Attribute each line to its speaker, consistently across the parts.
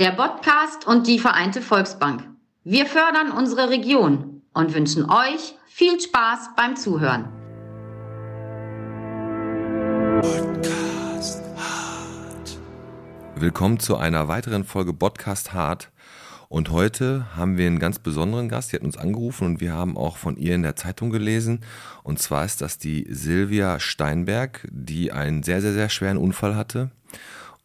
Speaker 1: der Podcast und die Vereinte Volksbank. Wir fördern unsere Region und wünschen euch viel Spaß beim Zuhören.
Speaker 2: Willkommen zu einer weiteren Folge Podcast Hart. Und heute haben wir einen ganz besonderen Gast. Die hat uns angerufen und wir haben auch von ihr in der Zeitung gelesen. Und zwar ist das die Silvia Steinberg, die einen sehr, sehr, sehr schweren Unfall hatte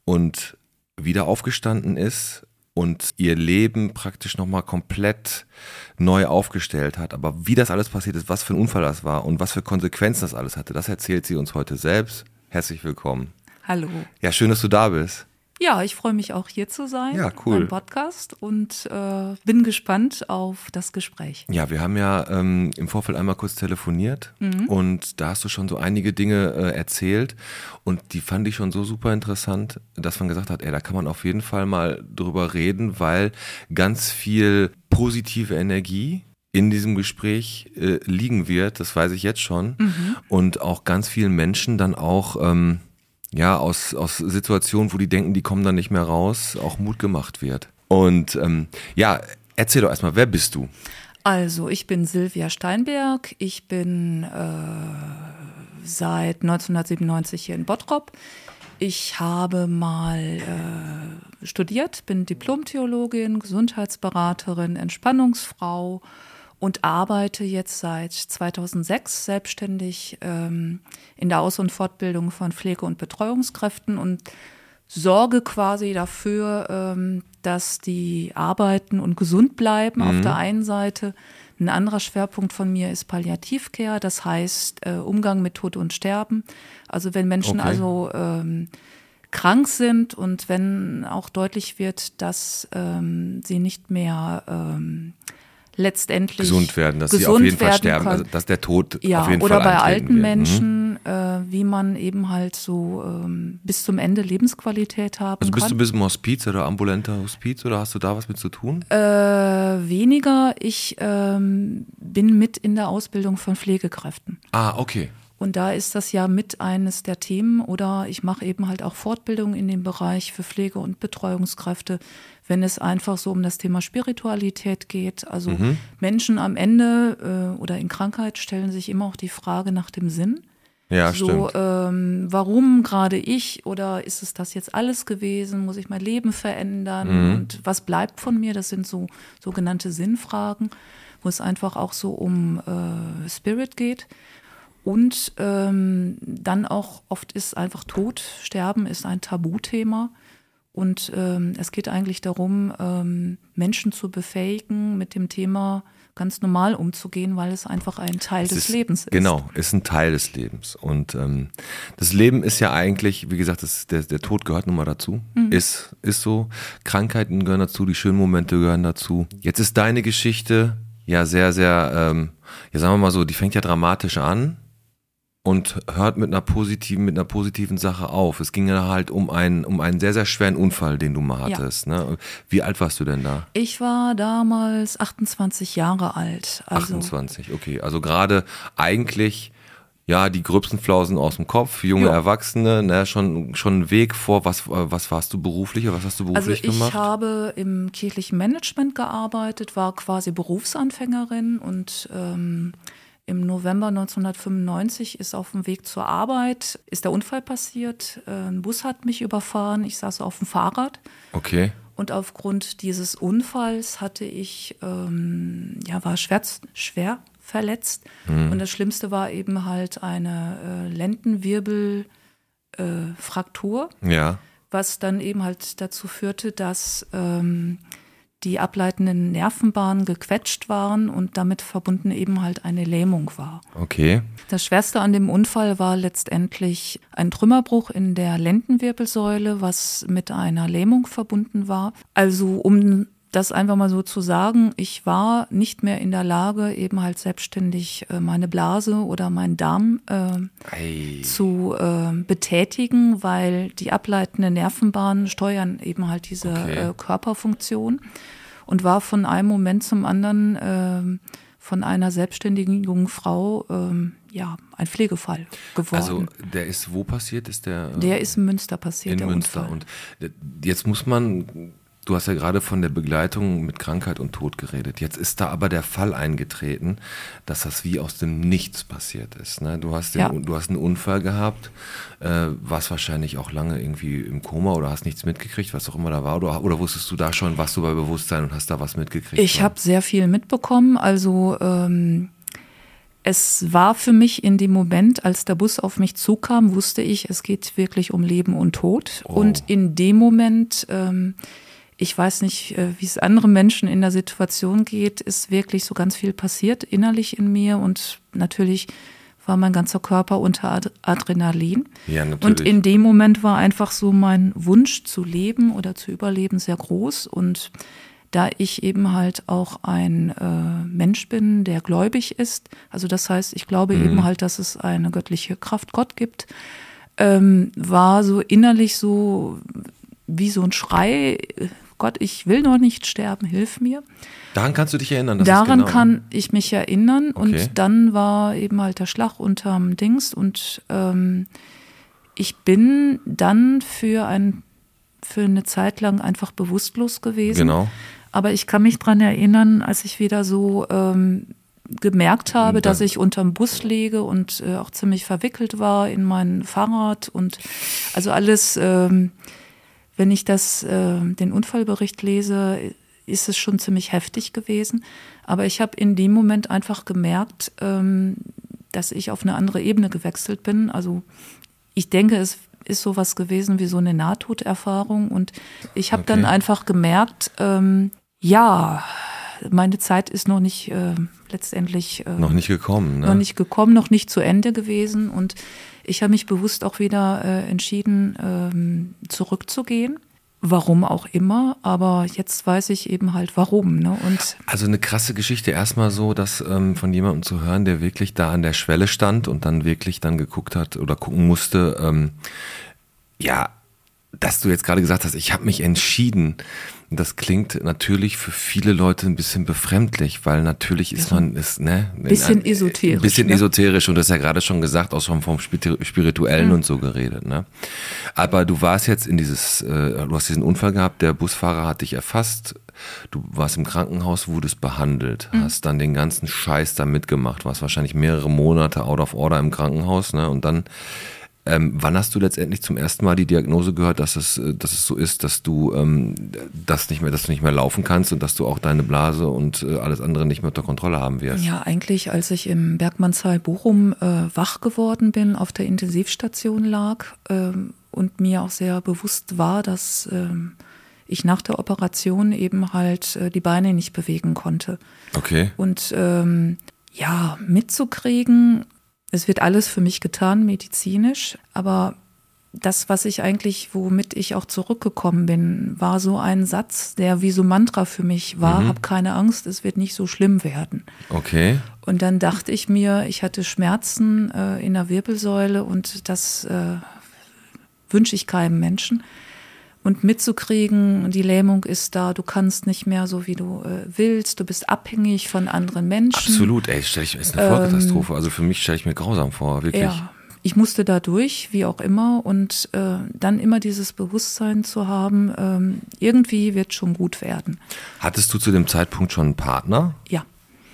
Speaker 2: und wieder aufgestanden ist und ihr Leben praktisch nochmal komplett neu aufgestellt hat. Aber wie das alles passiert ist, was für ein Unfall das war und was für Konsequenzen das alles hatte, das erzählt sie uns heute selbst. Herzlich willkommen.
Speaker 3: Hallo.
Speaker 2: Ja, schön, dass du da bist.
Speaker 3: Ja, ich freue mich auch hier zu sein
Speaker 2: ja, cool.
Speaker 3: beim Podcast und äh, bin gespannt auf das Gespräch.
Speaker 2: Ja, wir haben ja ähm, im Vorfeld einmal kurz telefoniert mhm. und da hast du schon so einige Dinge äh, erzählt und die fand ich schon so super interessant, dass man gesagt hat, ey, da kann man auf jeden Fall mal drüber reden, weil ganz viel positive Energie in diesem Gespräch äh, liegen wird, das weiß ich jetzt schon mhm. und auch ganz vielen Menschen dann auch ähm, ja, aus, aus Situationen, wo die denken, die kommen dann nicht mehr raus, auch Mut gemacht wird. Und ähm, ja, erzähl doch erstmal, wer bist du?
Speaker 3: Also, ich bin Silvia Steinberg. Ich bin äh, seit 1997 hier in Bottrop. Ich habe mal äh, studiert, bin Diplomtheologin, Gesundheitsberaterin, Entspannungsfrau und arbeite jetzt seit 2006 selbstständig ähm, in der Aus- und Fortbildung von Pflege- und Betreuungskräften und sorge quasi dafür, ähm, dass die arbeiten und gesund bleiben mhm. auf der einen Seite. Ein anderer Schwerpunkt von mir ist Palliativcare, das heißt äh, Umgang mit Tod und Sterben. Also wenn Menschen okay. also ähm, krank sind und wenn auch deutlich wird, dass ähm, sie nicht mehr ähm, letztendlich
Speaker 2: gesund werden, dass sie auf jeden Fall sterben, also dass der Tod
Speaker 3: ja,
Speaker 2: auf jeden
Speaker 3: oder
Speaker 2: Fall
Speaker 3: bei alten
Speaker 2: wird.
Speaker 3: Menschen, mhm. äh, wie man eben halt so ähm, bis zum Ende Lebensqualität haben
Speaker 2: also bist
Speaker 3: kann.
Speaker 2: du bis im Hospiz oder ambulanter Hospiz oder hast du da was mit zu tun?
Speaker 3: Äh, weniger. Ich ähm, bin mit in der Ausbildung von Pflegekräften.
Speaker 2: Ah, okay.
Speaker 3: Und da ist das ja mit eines der Themen oder ich mache eben halt auch Fortbildung in dem Bereich für Pflege- und Betreuungskräfte, wenn es einfach so um das Thema Spiritualität geht. Also mhm. Menschen am Ende äh, oder in Krankheit stellen sich immer auch die Frage nach dem Sinn.
Speaker 2: Ja,
Speaker 3: so,
Speaker 2: stimmt.
Speaker 3: Ähm, warum gerade ich oder ist es das jetzt alles gewesen? Muss ich mein Leben verändern? Mhm. Und was bleibt von mir? Das sind so sogenannte Sinnfragen, wo es einfach auch so um äh, Spirit geht. Und ähm, dann auch oft ist einfach Tod, Sterben ist ein Tabuthema. Und ähm, es geht eigentlich darum, ähm, Menschen zu befähigen, mit dem Thema ganz normal umzugehen, weil es einfach ein Teil es des
Speaker 2: ist,
Speaker 3: Lebens ist.
Speaker 2: Genau, ist ein Teil des Lebens. Und ähm, das Leben ist ja eigentlich, wie gesagt, das, der, der Tod gehört nun mal dazu. Mhm. Ist, ist so. Krankheiten gehören dazu, die schönen Momente gehören dazu. Jetzt ist deine Geschichte ja sehr, sehr, ähm, ja sagen wir mal so, die fängt ja dramatisch an und hört mit einer positiven, mit einer positiven Sache auf. Es ging ja halt um einen, um einen sehr, sehr schweren Unfall, den du mal hattest. Ja. Ne? Wie alt warst du denn da?
Speaker 3: Ich war damals 28 Jahre alt.
Speaker 2: Also 28, okay. Also gerade eigentlich ja, die gröbsten Flausen aus dem Kopf, junge ja. Erwachsene, ne, schon, schon ein Weg vor. Was, was warst du beruflich was hast du beruflich
Speaker 3: also ich
Speaker 2: gemacht?
Speaker 3: Ich habe im kirchlichen Management gearbeitet, war quasi Berufsanfängerin und ähm, im November 1995 ist auf dem Weg zur Arbeit, ist der Unfall passiert. Äh, ein Bus hat mich überfahren. Ich saß auf dem Fahrrad.
Speaker 2: Okay.
Speaker 3: Und aufgrund dieses Unfalls hatte ich, ähm, ja, war schwer, schwer verletzt. Mhm. Und das Schlimmste war eben halt eine äh, Lendenwirbelfraktur.
Speaker 2: Äh, ja.
Speaker 3: Was dann eben halt dazu führte, dass ähm, die ableitenden Nervenbahnen gequetscht waren und damit verbunden eben halt eine Lähmung war.
Speaker 2: Okay.
Speaker 3: Das Schwerste an dem Unfall war letztendlich ein Trümmerbruch in der Lendenwirbelsäule, was mit einer Lähmung verbunden war. Also um das einfach mal so zu sagen, ich war nicht mehr in der Lage, eben halt selbstständig äh, meine Blase oder meinen Darm äh, zu äh, betätigen, weil die ableitenden Nervenbahnen steuern eben halt diese okay. Äh, Körperfunktion und war von einem Moment zum anderen ähm, von einer selbstständigen jungen Frau ähm, ja ein Pflegefall geworden.
Speaker 2: Also der ist wo passiert? Ist der?
Speaker 3: Der ist in Münster passiert.
Speaker 2: In Münster.
Speaker 3: Unfall.
Speaker 2: Und jetzt muss man Du hast ja gerade von der Begleitung mit Krankheit und Tod geredet. Jetzt ist da aber der Fall eingetreten, dass das wie aus dem Nichts passiert ist. Ne? Du, hast den,
Speaker 3: Ja.
Speaker 2: du hast einen Unfall gehabt, äh, warst wahrscheinlich auch lange irgendwie im Koma oder hast nichts mitgekriegt, was auch immer da war. Oder, oder wusstest du da schon, warst du bei Bewusstsein und hast da was mitgekriegt?
Speaker 3: Ich habe sehr viel mitbekommen. Also ähm, es war für mich in dem Moment, als der Bus auf mich zukam, wusste ich, es geht wirklich um Leben und Tod.
Speaker 2: Oh.
Speaker 3: Und in dem Moment, ähm, ich weiß nicht, äh, wie es anderen Menschen in der Situation geht, ist wirklich so ganz viel passiert innerlich in mir und natürlich war mein ganzer Körper unter Ad Adrenalin.
Speaker 2: Ja, natürlich.
Speaker 3: Und in dem Moment war einfach so mein Wunsch zu leben oder zu überleben sehr groß. Und da ich eben halt auch ein äh, Mensch bin, der gläubig ist, also das heißt, ich glaube eben halt, dass es eine göttliche Kraft Gott gibt, ähm, war so innerlich so wie so ein Schrei, äh, Gott, ich will noch nicht sterben, hilf mir.
Speaker 2: Daran kannst du dich erinnern.
Speaker 3: Daran
Speaker 2: genau,
Speaker 3: kann ich mich erinnern.
Speaker 2: Okay.
Speaker 3: Und dann war eben halt der Schlag unterm Dings. Und ähm, ich bin dann für, ein, für eine Zeit lang einfach bewusstlos gewesen.
Speaker 2: Genau.
Speaker 3: Aber ich kann mich dran erinnern, als ich wieder so ähm, gemerkt habe, dass ich unterm Bus liege und äh, auch ziemlich verwickelt war in mein Fahrrad und also alles, ähm, wenn ich das, äh, den Unfallbericht lese, ist es schon ziemlich heftig gewesen. Aber ich habe in dem Moment einfach gemerkt, ähm, dass ich auf eine andere Ebene gewechselt bin. Also ich denke, es ist sowas gewesen wie so eine Nahtoderfahrung. Und ich habe dann
Speaker 2: Okay.
Speaker 3: einfach gemerkt, ähm, ja, meine Zeit ist noch nicht äh, letztendlich äh,
Speaker 2: Noch nicht gekommen. Ne?
Speaker 3: noch nicht gekommen, noch nicht zu Ende gewesen. Und ich habe mich bewusst auch wieder äh, entschieden, ähm, zurückzugehen. Warum auch immer, aber jetzt weiß ich eben halt warum. Ne? Und
Speaker 2: Also eine krasse Geschichte. Erstmal so, dass ähm, von jemandem zu hören, der wirklich da an der Schwelle stand und dann wirklich dann geguckt hat oder gucken musste, ähm, ja, dass du jetzt gerade gesagt hast, ich habe mich entschieden. Das klingt natürlich für viele Leute ein bisschen befremdlich, weil natürlich ist man ist ne
Speaker 3: Bisschen
Speaker 2: ein-
Speaker 3: esoterisch,
Speaker 2: ein bisschen
Speaker 3: ne?
Speaker 2: esoterisch und das ist ja gerade schon gesagt, auch schon vom Spiri- spirituellen und so geredet, ne? Aber du warst jetzt in dieses, äh, du hast diesen Unfall gehabt, der Busfahrer hat dich erfasst, du warst im Krankenhaus, wurdest behandelt, hast dann den ganzen Scheiß da mitgemacht, warst wahrscheinlich mehrere Monate out of order im Krankenhaus, ne? Und dann ähm, wann hast du letztendlich zum ersten Mal die Diagnose gehört, dass es, äh, dass es so ist, dass du ähm, das nicht mehr, dass du nicht mehr laufen kannst und dass du auch deine Blase und äh, alles andere nicht mehr unter Kontrolle haben wirst?
Speaker 3: ja, eigentlich, als ich im Bergmannsheil Bochum äh, wach geworden bin, auf der Intensivstation lag ähm, und mir auch sehr bewusst war, dass ähm, ich nach der Operation eben halt äh, die Beine nicht bewegen konnte.
Speaker 2: Okay.
Speaker 3: Und ähm, ja, mitzukriegen, es wird alles für mich getan, medizinisch, aber das, was ich eigentlich, womit ich auch zurückgekommen bin, war so ein Satz, der wie so Mantra für mich war, hab keine Angst, es wird nicht so schlimm werden.
Speaker 2: Okay.
Speaker 3: Und dann dachte ich mir, ich hatte Schmerzen äh, in der Wirbelsäule und das äh, wünsche ich keinem Menschen. Und mitzukriegen, die Lähmung ist da, du kannst nicht mehr so, wie du äh, willst, du bist abhängig von anderen Menschen.
Speaker 2: Absolut, ey, stell ich, ist eine Vollkatastrophe. also für mich stelle ich mir grausam vor, wirklich.
Speaker 3: Ja, ich musste da durch, wie auch immer, und äh, dann immer dieses Bewusstsein zu haben, ähm, irgendwie wird schon gut werden.
Speaker 2: Hattest du zu dem Zeitpunkt schon einen Partner?
Speaker 3: Ja.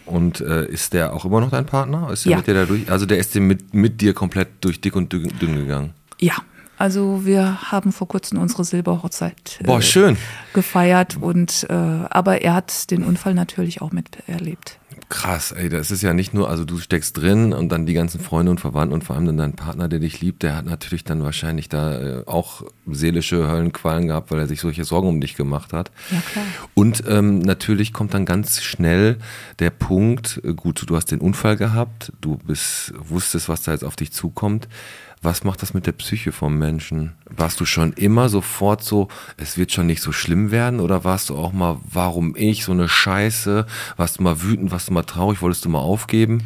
Speaker 2: Und äh, ist der auch immer noch dein Partner? Ist der
Speaker 3: Ja.
Speaker 2: mit dir da durch? Also der ist mit, mit dir komplett durch dick und dünn gegangen.
Speaker 3: Ja, also wir haben vor kurzem unsere Silberhochzeit äh,
Speaker 2: Boah, schön.
Speaker 3: gefeiert und äh, aber er hat den Unfall natürlich auch miterlebt.
Speaker 2: Krass, ey, das ist ja nicht nur, also du steckst drin und dann die ganzen Freunde und Verwandten und vor allem dann dein Partner, der dich liebt, der hat natürlich dann wahrscheinlich da äh, auch seelische Höllenqualen gehabt, weil er sich solche Sorgen um dich gemacht hat.
Speaker 3: Ja, klar.
Speaker 2: Und ähm, natürlich kommt dann ganz schnell der Punkt, äh, gut, du hast den Unfall gehabt, du bist, wusstest, was da jetzt auf dich zukommt. Was macht das mit der Psyche vom Menschen? Warst du schon immer sofort so, es wird schon nicht so schlimm werden? Oder warst du auch mal, warum ich, so eine Scheiße? Warst du mal wütend, warst du mal traurig, wolltest du mal aufgeben?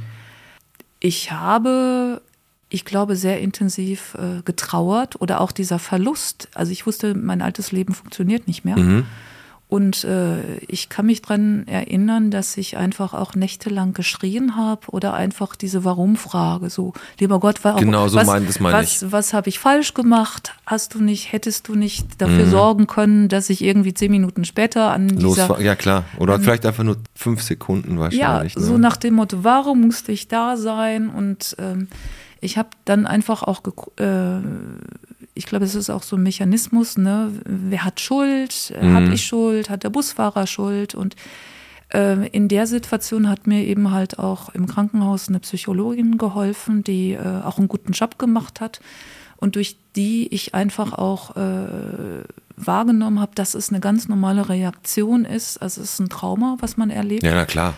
Speaker 3: Ich habe, ich glaube, sehr intensiv äh, getrauert oder auch dieser Verlust. Also ich wusste, mein altes Leben funktioniert nicht mehr.
Speaker 2: Mhm.
Speaker 3: Und äh, ich kann mich dran erinnern, dass ich einfach auch nächtelang geschrien habe oder einfach diese Warum-Frage. So, lieber Gott, warum,
Speaker 2: genau, so
Speaker 3: was,
Speaker 2: mein, das meine
Speaker 3: was, was habe ich falsch gemacht? Hast du nicht, hättest du nicht dafür mhm. sorgen können, dass ich irgendwie zehn Minuten später an
Speaker 2: Los,
Speaker 3: dieser...
Speaker 2: Ja, klar. Oder ähm, vielleicht einfach nur fünf Sekunden wahrscheinlich.
Speaker 3: Ja, ne? so nach dem Motto, warum musste ich da sein? Und ähm, ich habe dann einfach auch äh, ich glaube, es ist auch so ein Mechanismus, ne? Wer hat Schuld? Mhm. Habe ich Schuld? Hat der Busfahrer Schuld? Und äh, in der Situation hat mir eben halt auch im Krankenhaus eine Psychologin geholfen, die äh, auch einen guten Job gemacht hat und durch die ich einfach auch äh, wahrgenommen habe, dass es eine ganz normale Reaktion ist. Also es ist ein Trauma, was man erlebt.
Speaker 2: Ja, na klar.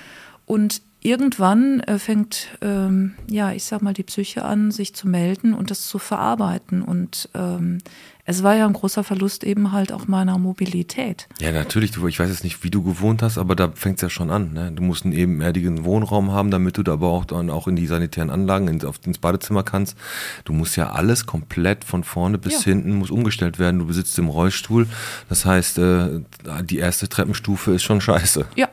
Speaker 3: Und irgendwann äh, fängt, ähm, ja, ich sag mal, die Psyche an, sich zu melden und das zu verarbeiten. Und ähm, es war ja ein großer Verlust eben halt auch meiner Mobilität.
Speaker 2: Ja, natürlich. Du, ich weiß jetzt nicht, wie du gewohnt hast, aber da fängt es ja schon an. Ne? Du musst einen ebenerdigen Wohnraum haben, damit du da aber auch, dann auch in die sanitären Anlagen, ins, auf, ins Badezimmer kannst. Du musst ja alles komplett von vorne bis ja. hinten muss umgestellt werden. Du besitzt im Rollstuhl. Das heißt, äh, die erste Treppenstufe ist schon scheiße.
Speaker 3: Ja,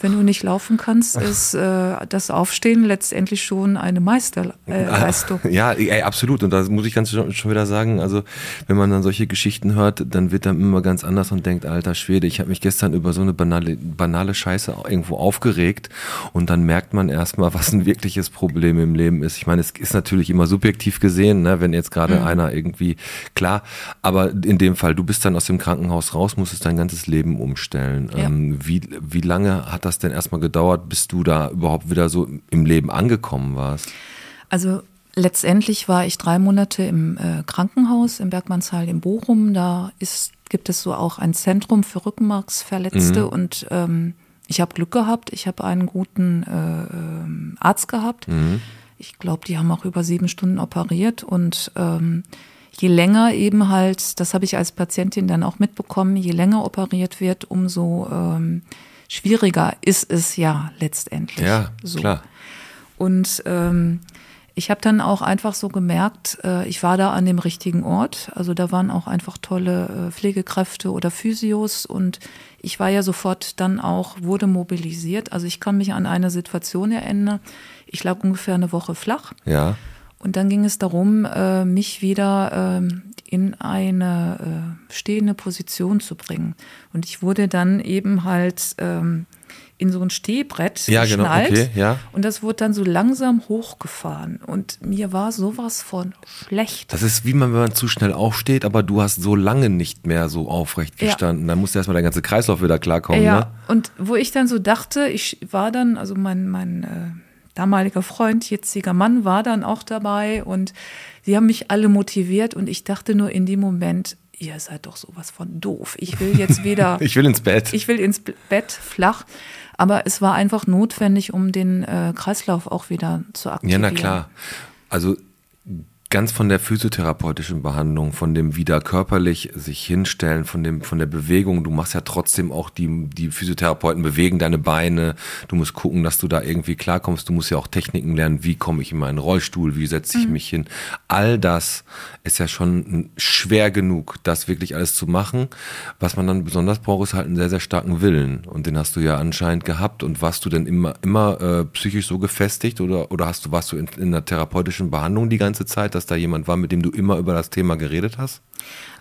Speaker 3: wenn du nicht laufen kannst, ist äh, das Aufstehen letztendlich schon eine Meisterleistung.
Speaker 2: Äh, ja, ey, absolut. Und da muss ich ganz schon, schon wieder sagen, also wenn man dann solche Geschichten hört, dann wird dann immer ganz anders und denkt, alter Schwede, ich habe mich gestern über so eine banale, banale Scheiße irgendwo aufgeregt und dann merkt man erstmal, was ein wirkliches Problem im Leben ist. Ich meine, es ist natürlich immer subjektiv gesehen, ne, wenn jetzt gerade mhm. einer irgendwie, klar, aber in dem Fall, du bist dann aus dem Krankenhaus raus, musstest dein ganzes Leben umstellen. Ja. Ähm, wie, wie lange hat das denn erstmal gedauert, bis du da überhaupt wieder so im Leben angekommen warst?
Speaker 3: Also letztendlich war ich drei Monate im äh, Krankenhaus im Bergmannsheil in Bochum. Da ist, gibt es so auch ein Zentrum für Rückenmarksverletzte mhm. und ähm, ich habe Glück gehabt. Ich habe einen guten äh, ähm, Arzt gehabt. Mhm. Ich glaube, die haben auch über sieben Stunden operiert und ähm, je länger eben halt, das habe ich als Patientin dann auch mitbekommen, je länger operiert wird, umso ähm, schwieriger ist es ja letztendlich.
Speaker 2: Ja, so. klar.
Speaker 3: Und ähm, ich habe dann auch einfach so gemerkt, äh, ich war da an dem richtigen Ort. Also da waren auch einfach tolle äh, Pflegekräfte oder Physios und ich war ja sofort dann auch, wurde mobilisiert. Also ich kann mich an eine Situation erinnern. Ich lag ungefähr eine Woche flach.
Speaker 2: Ja.
Speaker 3: Und dann ging es darum, äh, mich wieder ähm, in eine äh, stehende Position zu bringen. Und ich wurde dann eben halt ähm, in so ein Stehbrett
Speaker 2: ja, geschnallt. Genau, okay, ja.
Speaker 3: Und das wurde dann so langsam hochgefahren. Und mir war sowas von schlecht.
Speaker 2: Das ist wie man, wenn man zu schnell aufsteht, aber du hast so lange nicht mehr so aufrecht gestanden. Ja. Dann musste erstmal der ganze Kreislauf wieder klarkommen. Ja, ne?
Speaker 3: und wo ich dann so dachte, ich war dann, also mein, mein äh, damaliger Freund, jetziger Mann, war dann auch dabei und sie haben mich alle motiviert und ich dachte nur in dem Moment, ihr seid doch sowas von doof. Ich will jetzt wieder.
Speaker 2: ich will ins Bett.
Speaker 3: Ich will ins Bett flach. Aber es war einfach notwendig, um den äh, Kreislauf auch wieder zu aktivieren.
Speaker 2: Ja, na klar. Also ganz von der physiotherapeutischen Behandlung, von dem wieder körperlich sich hinstellen, von dem, von der Bewegung. Du machst ja trotzdem auch die, die Physiotherapeuten bewegen deine Beine. Du musst gucken, dass du da irgendwie klarkommst. Du musst ja auch Techniken lernen. Wie komme ich in meinen Rollstuhl? Wie setze ich mhm. mich hin? All das ist ja schon schwer genug, das wirklich alles zu machen. Was man dann besonders braucht, ist halt einen sehr, sehr starken Willen. Und den hast du ja anscheinend gehabt. Und warst du denn immer, immer äh, psychisch so gefestigt oder, oder hast du, warst du in, in einer therapeutischen Behandlung die ganze Zeit? Dass da jemand war, mit dem du immer über das Thema geredet hast?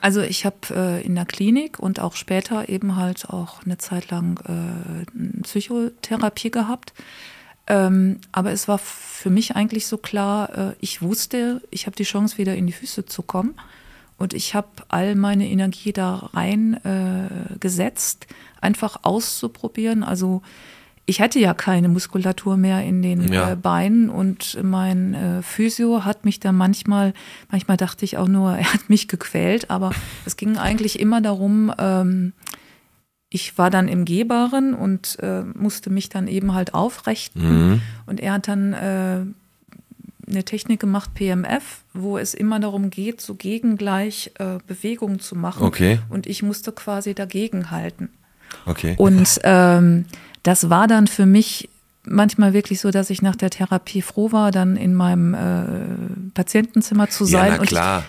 Speaker 3: Also ich habe äh, in der Klinik und auch später eben halt auch eine Zeit lang äh, Psychotherapie gehabt. Ähm, aber es war für mich eigentlich so klar, äh, ich wusste, ich habe die Chance, wieder in die Füße zu kommen. Und ich habe all meine Energie da rein äh, einfach auszuprobieren. Also ich hatte ja keine Muskulatur mehr in den ja. äh, Beinen und mein äh, Physio hat mich da manchmal, manchmal dachte ich auch nur, er hat mich gequält, aber es ging eigentlich immer darum, ähm, ich war dann im Gehbaren und äh, musste mich dann eben halt aufrichten mhm. und er hat dann äh, eine Technik gemacht, PMF, wo es immer darum geht, so gegengleich äh, Bewegungen zu machen.
Speaker 2: Okay.
Speaker 3: Und ich musste quasi dagegen halten.
Speaker 2: Okay.
Speaker 3: Und ähm, das war dann für mich manchmal wirklich so, dass ich nach der Therapie froh war, dann in meinem äh, Patientenzimmer zu sein. Ja,
Speaker 2: na klar.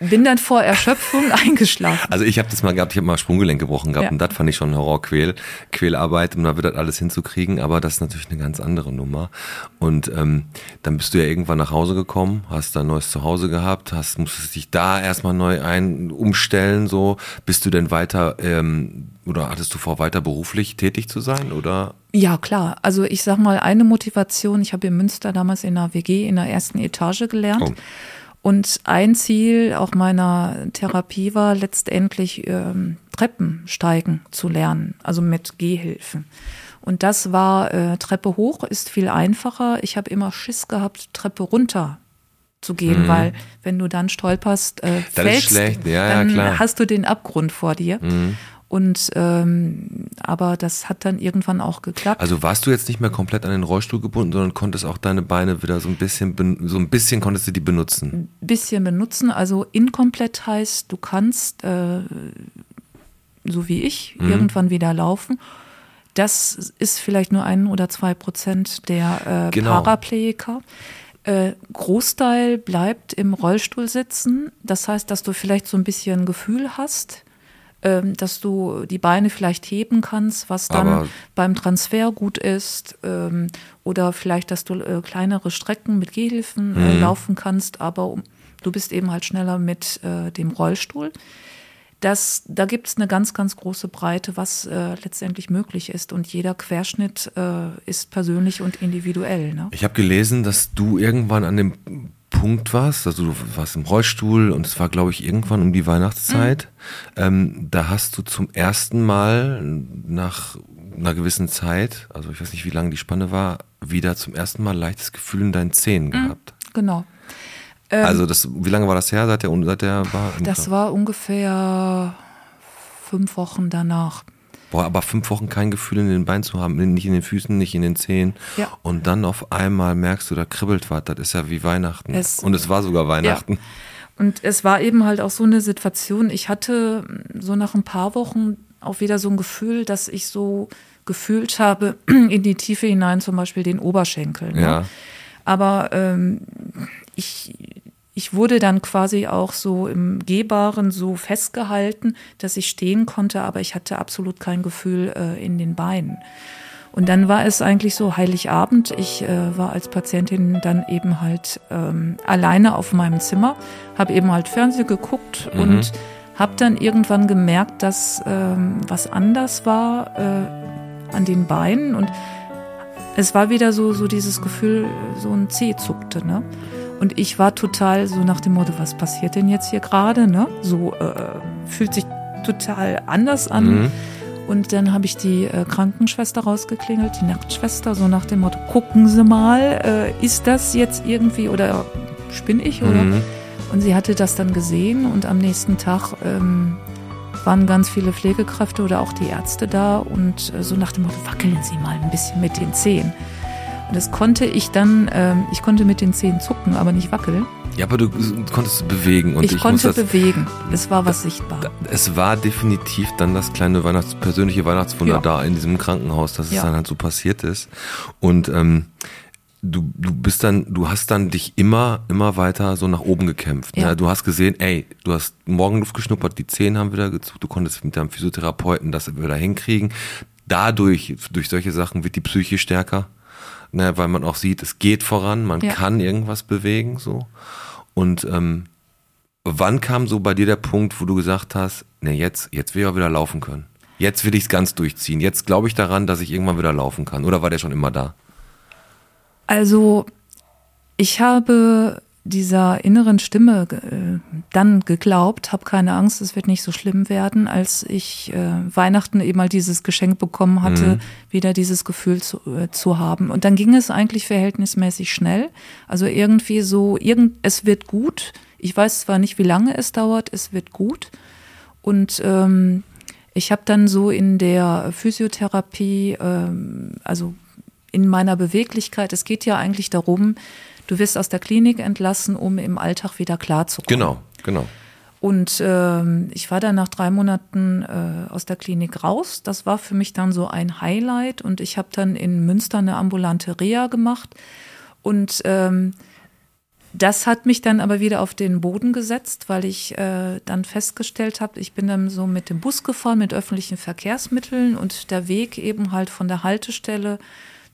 Speaker 3: Bin dann vor Erschöpfung eingeschlafen.
Speaker 2: Also ich habe das mal gehabt, ich habe mal Sprunggelenk gebrochen gehabt
Speaker 3: Ja.
Speaker 2: und das fand ich schon Horrorquäl, Quälarbeit, um da wieder alles hinzukriegen, aber das ist natürlich eine ganz andere Nummer. Und ähm, dann bist du ja irgendwann nach Hause gekommen, hast da ein neues Zuhause gehabt, hast, musstest dich da erstmal neu ein umstellen, so. Bist du denn weiter ähm, oder hattest du vor, weiter beruflich tätig zu sein? Oder
Speaker 3: Ja, klar. Also ich sag mal, eine Motivation, ich habe in Münster damals in einer WG in der ersten Etage gelernt.
Speaker 2: Oh.
Speaker 3: Und ein Ziel auch meiner Therapie war letztendlich ähm, Treppensteigen zu lernen, also mit Gehhilfen. Und das war äh, Treppe hoch ist viel einfacher. Ich habe immer Schiss gehabt, Treppe runter zu gehen, weil wenn du dann stolperst, äh,
Speaker 2: Mhm. Ist
Speaker 3: fällst.
Speaker 2: Ja, ja,
Speaker 3: dann.
Speaker 2: Mhm.
Speaker 3: hast du den Abgrund vor dir. Und ähm, aber das hat dann irgendwann auch geklappt.
Speaker 2: also warst du jetzt nicht mehr komplett an den Rollstuhl gebunden, sondern konntest auch deine Beine wieder so ein bisschen, so ein bisschen konntest du die benutzen.
Speaker 3: bisschen benutzen. Also inkomplett heißt, du kannst, äh, so wie ich,
Speaker 2: Mhm.
Speaker 3: irgendwann wieder laufen. Das ist vielleicht nur ein oder zwei Prozent der äh,
Speaker 2: Genau.
Speaker 3: Paraplegiker. Äh, Großteil bleibt im Rollstuhl sitzen. Das heißt, dass du vielleicht so ein bisschen Gefühl hast, ähm, dass du die Beine vielleicht heben kannst, was dann
Speaker 2: Aber-
Speaker 3: beim Transfer gut ist. Ähm, oder vielleicht, dass du äh, kleinere Strecken mit Gehhilfen äh,
Speaker 2: Mhm.
Speaker 3: laufen kannst, aber um, du bist eben halt schneller mit äh, dem Rollstuhl. Das, da gibt es eine ganz, ganz große Breite, was äh, letztendlich möglich ist. Und jeder Querschnitt äh, ist persönlich und individuell. Ne?
Speaker 2: Ich habe gelesen, dass du irgendwann an dem Punkt warst, also du warst im Rollstuhl und es war, glaube ich, irgendwann um die Weihnachtszeit. Ähm, da hast du zum ersten Mal nach einer gewissen Zeit, also ich weiß nicht, wie lange die Spanne war, wieder zum ersten Mal leichtes Gefühl in deinen Zähnen gehabt.
Speaker 3: Genau.
Speaker 2: also das, wie lange war das her, seit der, seit der war?
Speaker 3: Das war ungefähr fünf Wochen danach.
Speaker 2: Boah, aber fünf Wochen kein Gefühl in den Beinen zu haben, nicht in den Füßen, nicht in den Zehen.
Speaker 3: Ja.
Speaker 2: Und dann auf einmal merkst du, da kribbelt was, das ist ja wie Weihnachten.
Speaker 3: Es-
Speaker 2: und es war sogar Weihnachten.
Speaker 3: Und es war eben halt auch so eine Situation, ich hatte so nach ein paar Wochen auch wieder so ein Gefühl, dass ich so gefühlt habe in die Tiefe hinein, zum Beispiel den Oberschenkel. Ne?
Speaker 2: Ja.
Speaker 3: Aber ähm, ich, ich wurde dann quasi auch so im Gehbaren so festgehalten, dass ich stehen konnte, aber ich hatte absolut kein Gefühl äh, in den Beinen. Und dann war es eigentlich so Heiligabend. Ich äh, war als Patientin dann eben halt ähm, alleine auf meinem Zimmer, habe eben halt Fernsehen geguckt und habe dann irgendwann gemerkt, dass ähm, was anders war äh, an den Beinen und es war wieder so, so dieses Gefühl, so ein Zeh zuckte, ne? Und ich war total so nach dem Motto, was passiert denn jetzt hier gerade, ne? So äh, fühlt sich total anders an.
Speaker 2: Mhm.
Speaker 3: Und dann habe ich die äh, Krankenschwester rausgeklingelt, die Nachtschwester, so nach dem Motto, gucken Sie mal, äh, ist das jetzt irgendwie oder spinne ich oder?
Speaker 2: Mhm.
Speaker 3: Und sie hatte das dann gesehen und am nächsten Tag ähm, waren ganz viele Pflegekräfte oder auch die Ärzte da und äh, so nach dem Motto, wackeln Sie mal ein bisschen mit den Zehen. Das konnte ich dann, ähm, ich konnte mit den Zehen zucken, aber nicht wackeln.
Speaker 2: Ja, aber du, konntest bewegen und ich,
Speaker 3: ich, konnte
Speaker 2: das,
Speaker 3: bewegen. Es war was sichtbar.
Speaker 2: es war definitiv dann das kleine Weihnachts persönliche Weihnachtswunder
Speaker 3: Ja.
Speaker 2: da in diesem Krankenhaus, dass es
Speaker 3: Ja.
Speaker 2: dann halt so passiert ist. Und ähm, du, du bist dann, du hast dann dich immer, immer weiter so nach oben gekämpft.
Speaker 3: Ja.
Speaker 2: Ne? Du hast gesehen, ey, du hast Morgenluft geschnuppert, die Zehen haben wieder gezuckt, du konntest mit deinem Physiotherapeuten das wieder hinkriegen. Dadurch, durch solche Sachen wird die Psyche stärker, ne? weil man auch sieht, es geht voran, man
Speaker 3: Ja.
Speaker 2: kann irgendwas bewegen, so. Und ähm, wann kam so bei dir der Punkt, wo du gesagt hast, ne, jetzt, jetzt will ich auch wieder laufen können. Jetzt will ich es ganz durchziehen. Jetzt glaube ich daran, dass ich irgendwann wieder laufen kann. Oder war der schon immer da?
Speaker 3: Also ich habe dieser inneren Stimme äh, dann geglaubt, habe keine Angst, es wird nicht so schlimm werden, als ich äh, Weihnachten eben mal dieses Geschenk bekommen hatte, wieder dieses Gefühl zu, äh, zu haben. Und dann ging es eigentlich verhältnismäßig schnell. Also irgendwie so, irgend, es wird gut. Ich weiß zwar nicht, wie lange es dauert, es wird gut. Und ähm, ich habe dann so in der Physiotherapie, ähm, also in meiner Beweglichkeit, es geht ja eigentlich darum, du wirst aus der Klinik entlassen, um im Alltag wieder klarzukommen.
Speaker 2: Genau, genau.
Speaker 3: Und ähm, ich war dann nach drei Monaten äh, aus der Klinik raus. Das war für mich dann so ein Highlight. Und ich habe dann in Münster eine ambulante Reha gemacht. Und ähm, das hat mich dann aber wieder auf den Boden gesetzt, weil ich äh, dann festgestellt habe, ich bin dann so mit dem Bus gefahren, mit öffentlichen Verkehrsmitteln und der Weg eben halt von der Haltestelle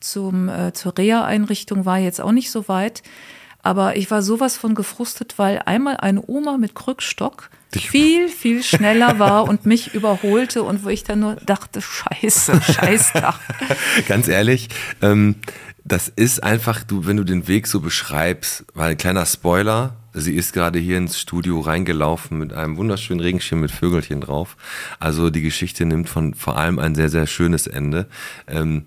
Speaker 3: zum, äh, zur Reha-Einrichtung war jetzt auch nicht so weit. Aber ich war sowas von gefrustet, weil einmal eine Oma mit Krückstock viel, viel schneller war und mich überholte und wo ich dann nur dachte, scheiße, scheiß Dach.
Speaker 2: Ganz ehrlich, ähm, das ist einfach, du, wenn du den Weg so beschreibst, weil ein kleiner Spoiler, sie ist gerade hier ins Studio reingelaufen mit einem wunderschönen Regenschirm mit Vögelchen drauf. Also die Geschichte nimmt von vor allem ein sehr, sehr schönes Ende. Ähm,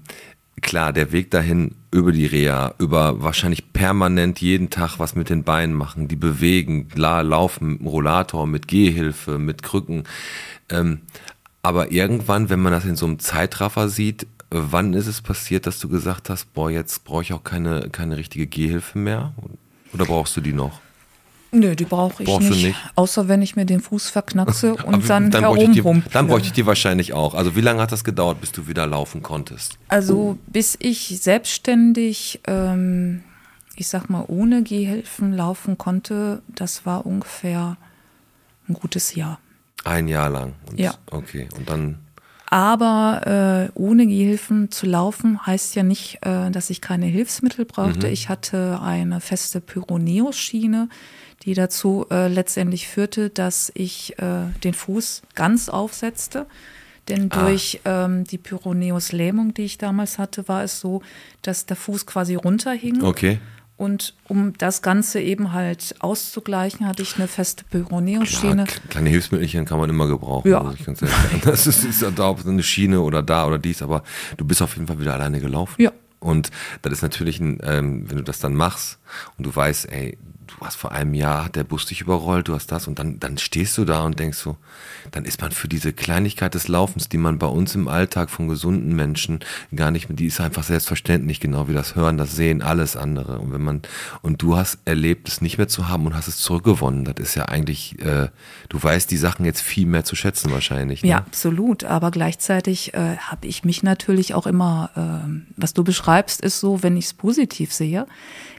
Speaker 2: klar, der Weg dahin über die Reha, über wahrscheinlich permanent jeden Tag was mit den Beinen machen, die bewegen, la, laufen mit dem Rollator, mit Gehhilfe, mit Krücken. Ähm, aber irgendwann, wenn man das in so einem Zeitraffer sieht, Wann ist es passiert, dass du gesagt hast, boah, jetzt brauche ich auch keine, keine richtige Gehhilfe mehr? Oder brauchst du die noch?
Speaker 3: Nö, die brauche ich nicht, nicht, Außer wenn ich mir den Fuß verknackse und dann, dann
Speaker 2: herumhumple. Dann bräuchte ich die wahrscheinlich auch. Also wie lange hat das gedauert, bis du wieder laufen konntest?
Speaker 3: Also bis ich selbstständig, ähm, ich sag mal, ohne Gehhilfen laufen konnte, das war ungefähr ein gutes Jahr.
Speaker 2: Ein Jahr lang?
Speaker 3: Und, ja.
Speaker 2: Okay, und dann
Speaker 3: aber äh, ohne Gehhilfen zu laufen heißt ja nicht, äh, dass ich keine Hilfsmittel brauchte. Mhm. Ich hatte eine feste Pyroneus-Schiene, die dazu äh, letztendlich führte, dass ich äh, den Fuß ganz aufsetzte. Denn ah. durch ähm, die Pyroneus-Lähmung, die ich damals hatte, war es so, dass der Fuß quasi runterhing.
Speaker 2: Okay.
Speaker 3: Und um das Ganze eben halt auszugleichen, hatte ich eine feste Pyroneo-Schiene.
Speaker 2: Kleine Hilfsmittelchen kann man immer gebrauchen.
Speaker 3: Ja.
Speaker 2: Das ist, ist da eine Schiene oder da oder dies, aber du bist auf jeden Fall wieder alleine gelaufen.
Speaker 3: Ja.
Speaker 2: Und das ist natürlich, ein, ähm, wenn du das dann machst und du weißt, ey, du hast vor einem Jahr, hat der Bus dich überrollt, du hast das und dann, dann stehst du da und denkst so, dann ist man für diese Kleinigkeit des Laufens, die man bei uns im Alltag von gesunden Menschen gar nicht, die ist einfach selbstverständlich, genau wie das Hören, das Sehen, alles andere. Und wenn man, und du hast erlebt, es nicht mehr zu haben und hast es zurückgewonnen, das ist ja eigentlich, äh, du weißt die Sachen jetzt viel mehr zu schätzen wahrscheinlich.
Speaker 3: Ne? Ja, absolut. Aber gleichzeitig äh, habe ich mich natürlich auch immer, äh, was du beschreibst, ist so, wenn ich es positiv sehe.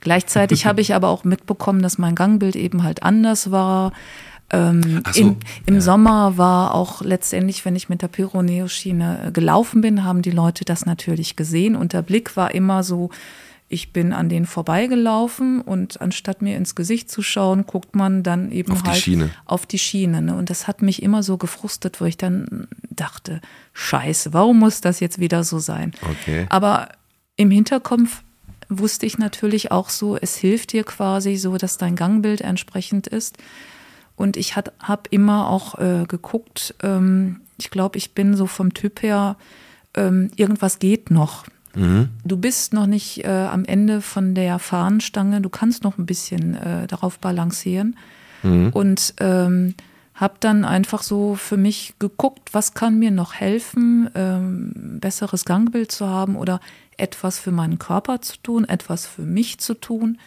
Speaker 3: Gleichzeitig habe ich aber auch mitbekommen, dass mein Gangbild eben halt anders war. Ähm, so, in, Im ja. Sommer war auch letztendlich, wenn ich mit der Pyroneo-Schiene äh, gelaufen bin, haben die Leute das natürlich gesehen und der Blick war immer so, ich bin an denen vorbeigelaufen und anstatt mir ins Gesicht zu schauen, guckt man dann eben
Speaker 2: auf
Speaker 3: halt
Speaker 2: die Schiene.
Speaker 3: auf die Schiene. Ne? Und das hat mich immer so gefrustet, wo ich dann dachte, scheiße, warum muss das jetzt wieder so sein?
Speaker 2: Okay.
Speaker 3: Aber im Hinterkopf wusste ich natürlich auch so, es hilft dir quasi so, dass dein Gangbild entsprechend ist. Und ich habe immer auch äh, geguckt, ähm, ich glaube, ich bin so vom Typ her, ähm, irgendwas geht noch. Mhm. Du bist noch nicht äh, am Ende von der Fahnenstange, du kannst noch ein bisschen äh, darauf balancieren. Mhm. Und ähm, habe dann einfach so für mich geguckt, was kann mir noch helfen, ähm, besseres Gangbild zu haben oder etwas für meinen Körper zu tun, etwas für mich zu tun.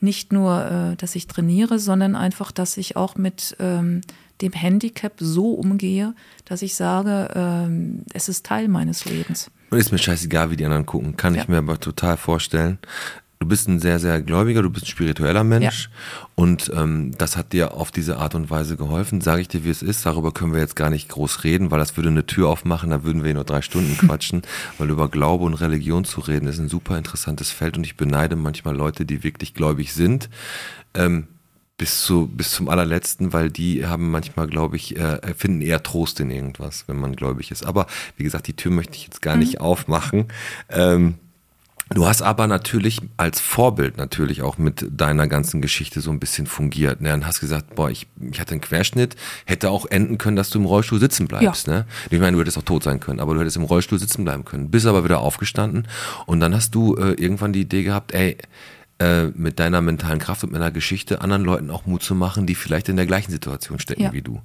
Speaker 3: Nicht nur, äh, dass ich trainiere, sondern einfach, dass ich auch mit ähm, dem Handicap so umgehe, dass ich sage, ähm, es ist Teil meines Lebens.
Speaker 2: Und ist mir scheißegal, wie die anderen gucken. Kann ja. ich mir aber total vorstellen du bist ein sehr, sehr gläubiger, du bist ein spiritueller Mensch ja. und ähm, das hat dir auf diese Art und Weise geholfen. Sage ich dir, wie es ist, darüber können wir jetzt gar nicht groß reden, weil das würde eine Tür aufmachen, da würden wir nur drei Stunden quatschen, weil über Glaube und Religion zu reden ist ein super interessantes Feld und ich beneide manchmal Leute, die wirklich gläubig sind. Ähm, bis zu bis zum allerletzten, weil die haben manchmal, glaube ich, äh, finden eher Trost in irgendwas, wenn man gläubig ist. Aber wie gesagt, die Tür möchte ich jetzt gar nicht mhm. aufmachen. Ähm, Du hast aber natürlich als Vorbild natürlich auch mit deiner ganzen Geschichte so ein bisschen fungiert. Ne? Und hast gesagt, boah, ich, ich hatte einen Querschnitt, hätte auch enden können, dass du im Rollstuhl sitzen bleibst. Ja. Ne? Ich meine, du hättest auch tot sein können, aber du hättest im Rollstuhl sitzen bleiben können. Bist aber wieder aufgestanden und dann hast du äh, irgendwann die Idee gehabt, ey, äh, mit deiner mentalen Kraft und mit deiner Geschichte anderen Leuten auch Mut zu machen, die vielleicht in der gleichen Situation stecken ja. wie du.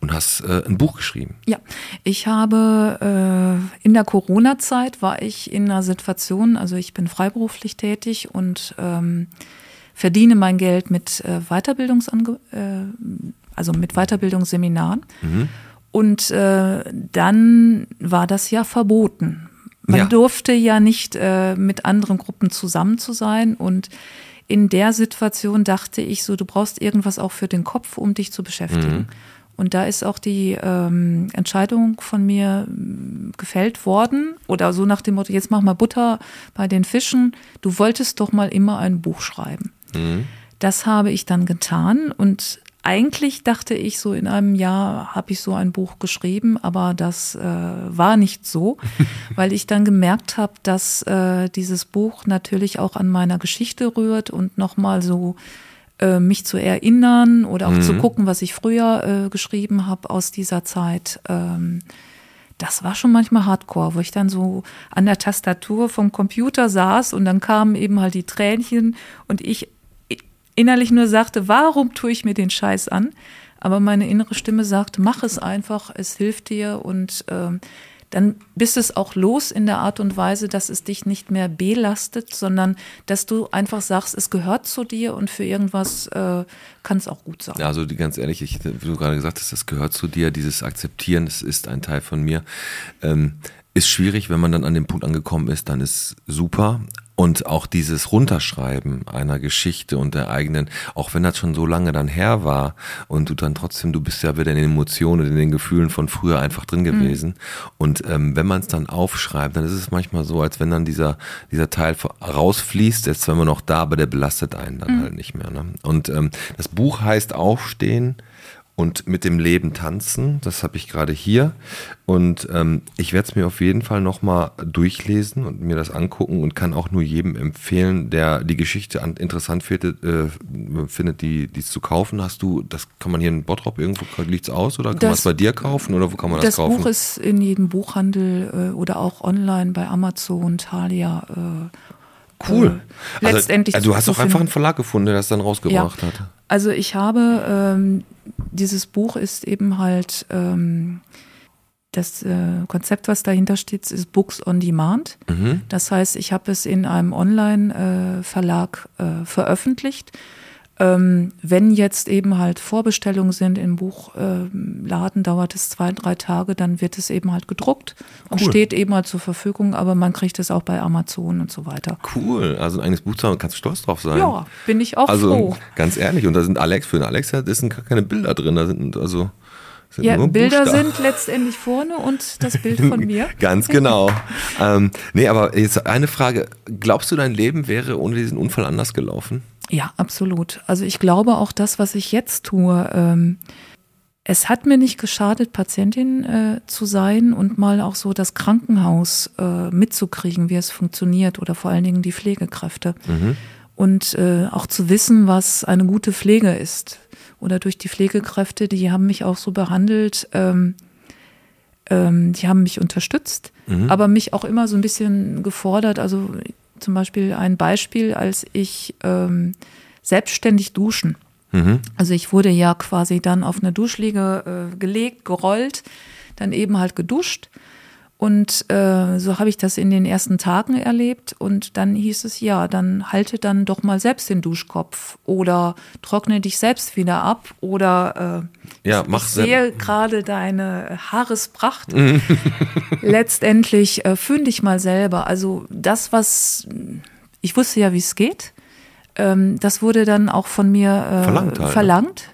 Speaker 2: Und hast äh, ein Buch geschrieben.
Speaker 3: Ja, ich habe äh, in der Corona-Zeit war ich in einer Situation, also ich bin freiberuflich tätig und ähm, verdiene mein Geld mit äh, Weiterbildungsange äh, also mit Weiterbildungsseminaren. Mhm. Und äh, dann war das ja verboten. Man ja. durfte ja nicht äh, mit anderen Gruppen zusammen zu sein und in der Situation dachte ich so, du brauchst irgendwas auch für den Kopf, um dich zu beschäftigen. Mhm. Und da ist auch die ähm, Entscheidung von mir mm, gefällt worden oder so nach dem Motto, jetzt mach mal Butter bei den Fischen. Du wolltest doch mal immer ein Buch schreiben. Mhm. Das habe ich dann getan und eigentlich dachte ich, so in einem Jahr habe ich so ein Buch geschrieben, aber das äh, war nicht so, weil ich dann gemerkt habe, dass äh, dieses Buch natürlich auch an meiner Geschichte rührt und nochmal so äh, mich zu erinnern oder auch mhm. zu gucken, was ich früher äh, geschrieben habe aus dieser Zeit. Ähm, das war schon manchmal hardcore, wo ich dann so an der Tastatur vom Computer saß und dann kamen eben halt die Tränchen und ich innerlich nur sagte, warum tue ich mir den Scheiß an? Aber meine innere Stimme sagte, mach es einfach, es hilft dir und ähm, dann bist es auch los in der Art und Weise, dass es dich nicht mehr belastet, sondern dass du einfach sagst, es gehört zu dir und für irgendwas äh, kann es auch gut sein.
Speaker 2: Ja, also ganz ehrlich, ich, wie du gerade gesagt hast, das gehört zu dir, dieses Akzeptieren, es ist ein Teil von mir. Ähm, ist schwierig, wenn man dann an dem Punkt angekommen ist, dann ist super. Und auch dieses Runterschreiben einer Geschichte und der eigenen, auch wenn das schon so lange dann her war und du dann trotzdem, du bist ja wieder in den Emotionen, in den Gefühlen von früher einfach drin mhm. gewesen. Mhm. Und ähm, wenn man es dann aufschreibt, dann ist es manchmal so, als wenn dann dieser, dieser Teil rausfließt, jetzt wenn man noch da, aber der belastet einen dann mhm. halt nicht mehr. Ne? Und ähm, das Buch heißt Aufstehen und mit dem Leben tanzen. Das habe ich gerade hier. Und ähm, ich werde es mir auf jeden Fall nochmal durchlesen und mir das angucken und kann auch nur jedem empfehlen, der die Geschichte an, interessant findet, äh, findet die es zu kaufen. Hast du, das kann man hier in Bottrop irgendwo, liegt es aus oder kann man es bei dir kaufen oder wo kann man das, das kaufen?
Speaker 3: Das Buch ist in jedem Buchhandel äh, oder auch online bei Amazon, Thalia. Äh,
Speaker 2: cool.
Speaker 3: Äh, letztendlich.
Speaker 2: Also, also du hast auch einfach einen Verlag gefunden, der das dann rausgebracht
Speaker 3: ja.
Speaker 2: hat.
Speaker 3: Also ich habe ähm, dieses Buch ist eben halt ähm, das äh, Konzept, was dahinter steht, ist Books on Demand. Mhm. Das heißt, ich habe es in einem Online-Verlag äh, äh, veröffentlicht. Ähm, wenn jetzt eben halt Vorbestellungen sind im Buchladen, dauert es zwei, drei Tage, dann wird es eben halt gedruckt und cool. steht eben halt zur Verfügung, aber man kriegt es auch bei Amazon und so weiter.
Speaker 2: Cool, also ein eigenes Buch zu haben, kannst du stolz drauf sein.
Speaker 3: Ja, bin ich auch
Speaker 2: also,
Speaker 3: froh.
Speaker 2: Ganz ehrlich, und da sind Alex, für den Alex da sind keine Bilder drin, da sind also
Speaker 3: sind ja, Bilder sind letztendlich vorne und das Bild von mir.
Speaker 2: Ganz genau. ähm, nee, aber jetzt eine Frage. Glaubst du, dein Leben wäre ohne diesen Unfall anders gelaufen?
Speaker 3: Ja, absolut. Also ich glaube auch das, was ich jetzt tue, ähm, es hat mir nicht geschadet, Patientin äh, zu sein und mal auch so das Krankenhaus äh, mitzukriegen, wie es funktioniert oder vor allen Dingen die Pflegekräfte. Mhm. Und äh, auch zu wissen, was eine gute Pflege ist. Oder durch die Pflegekräfte, die haben mich auch so behandelt, ähm, ähm, die haben mich unterstützt, mhm. aber mich auch immer so ein bisschen gefordert. Also zum Beispiel ein Beispiel, als ich ähm, selbstständig duschen. Mhm. Also ich wurde ja quasi dann auf eine Duschliege äh, gelegt, gerollt, dann eben halt geduscht und äh, so habe ich das in den ersten Tagen erlebt. Und dann hieß es, ja, dann halte dann doch mal selbst den Duschkopf oder trockne dich selbst wieder ab oder
Speaker 2: äh, ja, mach
Speaker 3: ich sehe gerade deine Haarespracht. Letztendlich äh, fühl dich mal selber. Also das, was ich wusste ja, wie es geht. Ähm, das wurde dann auch von mir äh, verlangt. Halt, verlangt.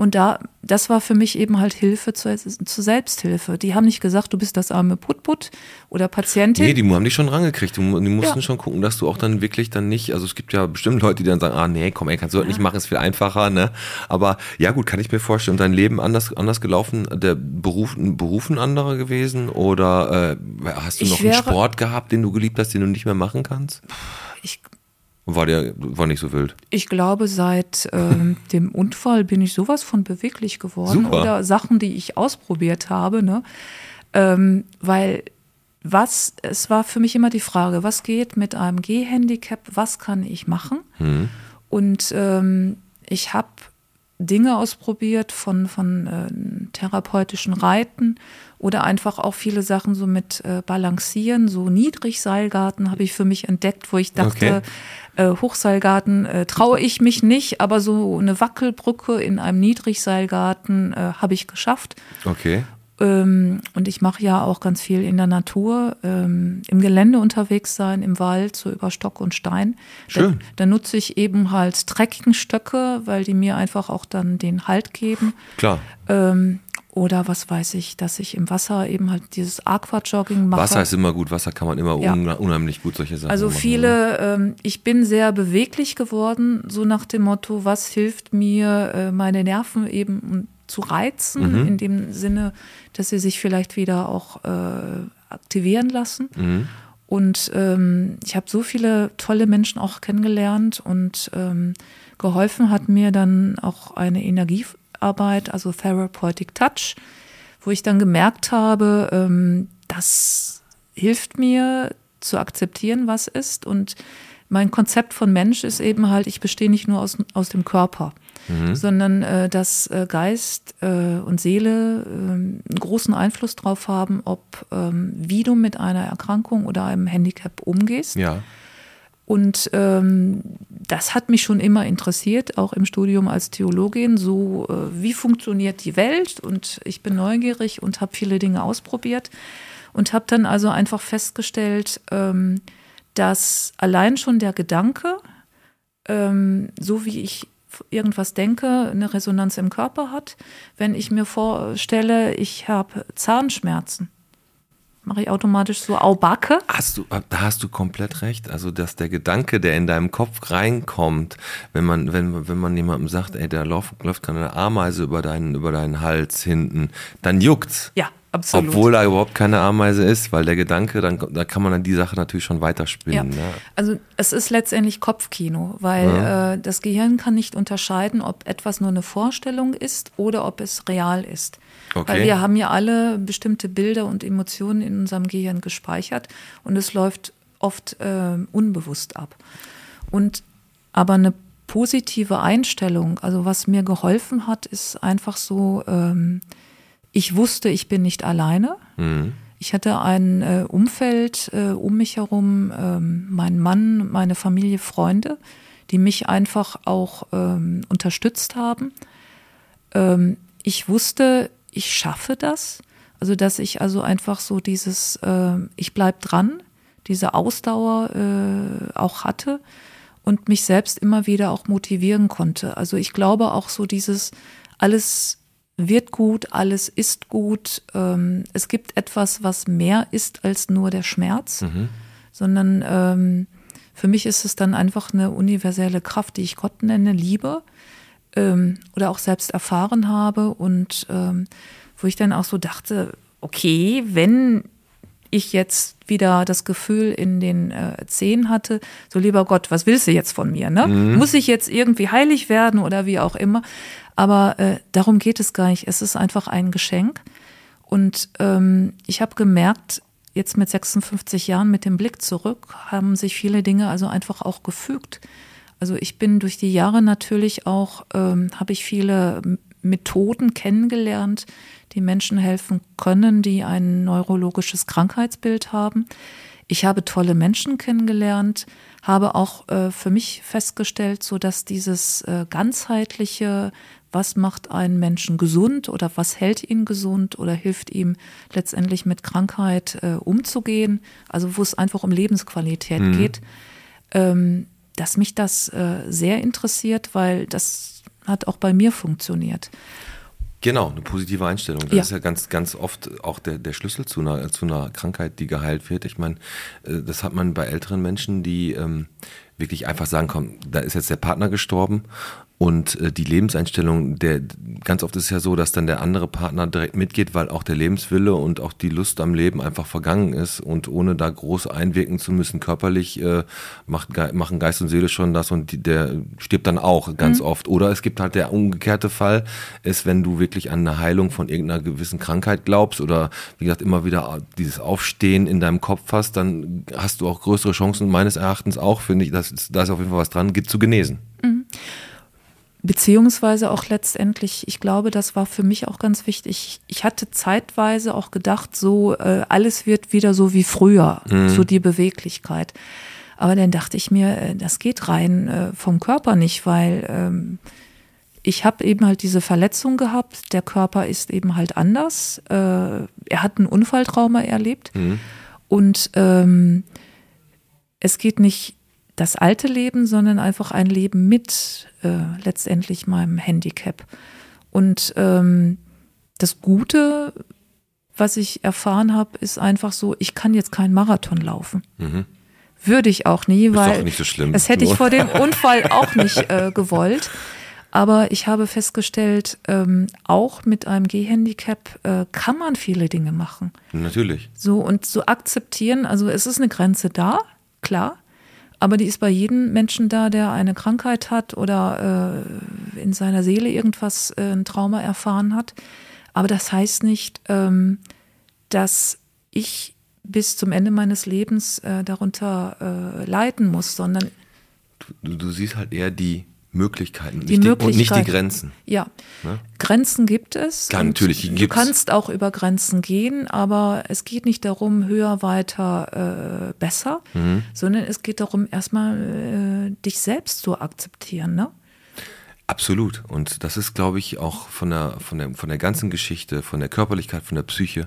Speaker 3: Und da, das war für mich eben halt Hilfe zur, zur Selbsthilfe. Die haben nicht gesagt, du bist das arme Putput oder Patientin.
Speaker 2: Nee, die haben dich schon rangekriegt. Die, die mussten ja. schon gucken, dass du auch dann wirklich dann nicht, also es gibt ja bestimmt Leute, die dann sagen, ah nee, komm, ey, kannst du ja. das nicht machen, ist viel einfacher, ne? Aber ja gut, kann ich mir vorstellen, dein Leben anders, anders gelaufen, der Beruf, Beruf ein anderer gewesen oder äh, hast du ich noch einen Sport gehabt, den du geliebt hast, den du nicht mehr machen kannst?
Speaker 3: Ich
Speaker 2: war der war nicht so wild?
Speaker 3: Ich glaube, seit ähm, dem Unfall bin ich sowas von beweglich geworden Super. oder Sachen, die ich ausprobiert habe, ne? Ähm, weil was, es war für mich immer die Frage, was geht mit einem Gehhandicap, was kann ich machen? Mhm. Und ähm, ich habe Dinge ausprobiert von, von äh, therapeutischen Reiten oder einfach auch viele Sachen so mit äh, Balancieren, so Niedrigseilgarten habe ich für mich entdeckt, wo ich dachte, okay. äh, Hochseilgarten äh, traue ich mich nicht, aber so eine Wackelbrücke in einem Niedrigseilgarten äh, habe ich geschafft.
Speaker 2: Okay.
Speaker 3: Ähm, und ich mache ja auch ganz viel in der Natur, ähm, im Gelände unterwegs sein, im Wald, so über Stock und Stein.
Speaker 2: Schön.
Speaker 3: Da, da nutze ich eben halt Trekkingstöcke, weil die mir einfach auch dann den Halt geben.
Speaker 2: Klar.
Speaker 3: Ähm, oder was weiß ich, dass ich im Wasser eben halt dieses Aquajogging mache.
Speaker 2: Wasser ist immer gut, Wasser kann man immer
Speaker 3: Ja.
Speaker 2: un unheimlich gut solche Sachen
Speaker 3: Also
Speaker 2: machen.
Speaker 3: viele, ähm, ich bin sehr beweglich geworden, so nach dem Motto, was hilft mir, äh, meine Nerven eben zu reizen,
Speaker 2: Mhm.
Speaker 3: in dem Sinne, dass sie sich vielleicht wieder auch äh, aktivieren lassen.
Speaker 2: Mhm.
Speaker 3: Und ähm, ich habe so viele tolle Menschen auch kennengelernt und ähm, geholfen hat mir dann auch eine Energiearbeit, also Therapeutic Touch, wo ich dann gemerkt habe, ähm, das hilft mir zu akzeptieren, was ist. Und mein Konzept von Mensch ist eben halt, ich bestehe nicht nur aus, aus dem Körper, sondern äh, dass äh, Geist äh, und Seele äh, einen großen Einfluss drauf haben, ob ähm, wie du mit einer Erkrankung oder einem Handicap umgehst.
Speaker 2: Ja.
Speaker 3: Und ähm, das hat mich schon immer interessiert, auch im Studium als Theologin. So, äh, wie funktioniert die Welt? Und ich bin neugierig und habe viele Dinge ausprobiert und habe dann also einfach festgestellt, ähm, dass allein schon der Gedanke, ähm, so wie ich irgendwas denke, eine Resonanz im Körper hat. Wenn ich mir vorstelle, ich habe Zahnschmerzen, mache ich automatisch so Aubacke.
Speaker 2: Hast du, da hast du komplett recht. Also, dass der Gedanke, der in deinem Kopf reinkommt, wenn man, wenn, wenn man jemandem sagt, ey, da läuft, läuft gerade eine Ameise über deinen, über deinen Hals hinten, dann juckt's.
Speaker 3: Ja, absolut.
Speaker 2: Obwohl da überhaupt keine Ameise ist, weil der Gedanke, dann, da kann man dann die Sache natürlich schon weiterspinnen.
Speaker 3: Ja.
Speaker 2: Ne?
Speaker 3: Also es ist letztendlich Kopfkino, weil äh, das Gehirn kann nicht unterscheiden, ob etwas nur eine Vorstellung ist oder ob es real ist.
Speaker 2: Okay.
Speaker 3: Weil wir haben ja alle bestimmte Bilder und Emotionen in unserem Gehirn gespeichert und es läuft oft äh, unbewusst ab. Und aber eine positive Einstellung, also was mir geholfen hat, ist einfach so, ähm, ich wusste, ich bin nicht alleine. Ich hatte ein äh, Umfeld äh, um mich herum, ähm, mein Mann, meine Familie, Freunde, die mich einfach auch ähm, unterstützt haben. Ähm, ich wusste, ich schaffe das. Also, dass ich also einfach so dieses, äh, ich bleib dran, diese Ausdauer äh, auch hatte und mich selbst immer wieder auch motivieren konnte. Also ich glaube auch so dieses, alles wird gut, alles ist gut. Ähm, es gibt etwas, was mehr ist als nur der Schmerz, sondern ähm, für mich ist es dann einfach eine universelle Kraft, die ich Gott nenne, Liebe ähm, oder auch selbst erfahren habe und ähm, wo ich dann auch so dachte, okay, wenn ich jetzt wieder das Gefühl in den äh, Zehen hatte, so lieber Gott, was willst du jetzt von mir? Ne? Muss ich jetzt irgendwie heilig werden oder wie auch immer? Aber äh, darum geht es gar nicht. Es ist einfach ein Geschenk. Und ähm, ich habe gemerkt, jetzt mit 56 Jahren mit dem Blick zurück, haben sich viele Dinge also einfach auch gefügt. Also ich bin durch die Jahre natürlich auch, ähm, habe ich viele Methoden kennengelernt, die Menschen helfen können, die ein neurologisches Krankheitsbild haben. Ich habe tolle Menschen kennengelernt, habe auch äh, für mich festgestellt, so dass dieses äh, ganzheitliche, was macht einen Menschen gesund oder was hält ihn gesund oder hilft ihm letztendlich mit Krankheit äh, umzugehen, also wo es einfach um Lebensqualität geht, ähm, dass mich das äh, sehr interessiert, weil das hat auch bei mir funktioniert.
Speaker 2: Genau, eine positive Einstellung. Das
Speaker 3: Ja.
Speaker 2: ist ja ganz, ganz oft auch der, der Schlüssel zu einer, zu einer Krankheit, die geheilt wird. Ich meine, äh, das hat man bei älteren Menschen, die ähm, wirklich einfach sagen, komm, da ist jetzt der Partner gestorben und äh, die Lebenseinstellung, der ganz oft ist es ja so, dass dann der andere Partner direkt mitgeht, weil auch der Lebenswille und auch die Lust am Leben einfach vergangen ist und ohne da groß einwirken zu müssen körperlich äh, macht, machen Geist und Seele schon das und die, der stirbt dann auch ganz oft. Oder es gibt halt der umgekehrte Fall, ist, wenn du wirklich an eine Heilung von irgendeiner gewissen Krankheit glaubst oder wie gesagt immer wieder dieses Aufstehen in deinem Kopf hast, dann hast du auch größere Chancen meines Erachtens auch, finde ich, dass da ist auf jeden Fall was dran, geht zu genesen.
Speaker 3: Beziehungsweise auch letztendlich, ich glaube, das war für mich auch ganz wichtig. Ich hatte zeitweise auch gedacht, so äh, alles wird wieder so wie früher, so die Beweglichkeit. Aber dann dachte ich mir, äh, das geht rein äh, vom Körper nicht, weil ähm, ich habe eben halt diese Verletzung gehabt, der Körper ist eben halt anders. Äh, er hat ein Unfalltrauma erlebt mhm. und ähm, es geht nicht das alte Leben, sondern einfach ein Leben mit äh, letztendlich meinem Handicap. Und ähm, das Gute, was ich erfahren habe, ist einfach so, ich kann jetzt keinen Marathon laufen. Mhm. Würde ich auch nie, weil
Speaker 2: so
Speaker 3: das hätte ich vor dem Unfall auch nicht äh, gewollt. Aber ich habe festgestellt, ähm, auch mit einem Gehhandicap äh, kann man viele Dinge machen.
Speaker 2: Natürlich.
Speaker 3: So und so akzeptieren, also es ist eine Grenze da, klar, aber die ist bei jedem Menschen da, der eine Krankheit hat oder äh, in seiner Seele irgendwas, äh, ein Trauma erfahren hat. Aber das heißt nicht, ähm, dass ich bis zum Ende meines Lebens äh, darunter äh, leiden muss, sondern
Speaker 2: du, du siehst halt eher die Möglichkeiten,
Speaker 3: die nicht Möglichkeit,
Speaker 2: die, und nicht die Grenzen.
Speaker 3: Ja, ne? Grenzen gibt es.
Speaker 2: Klar, natürlich,
Speaker 3: die Du kannst auch über Grenzen gehen, aber es geht nicht darum, höher, weiter, äh, besser, mhm. sondern es geht darum, erstmal äh, dich selbst zu akzeptieren. Ne?
Speaker 2: Absolut. Und das ist, glaube ich, auch von der, von, der, von der ganzen Geschichte, von der Körperlichkeit, von der Psyche,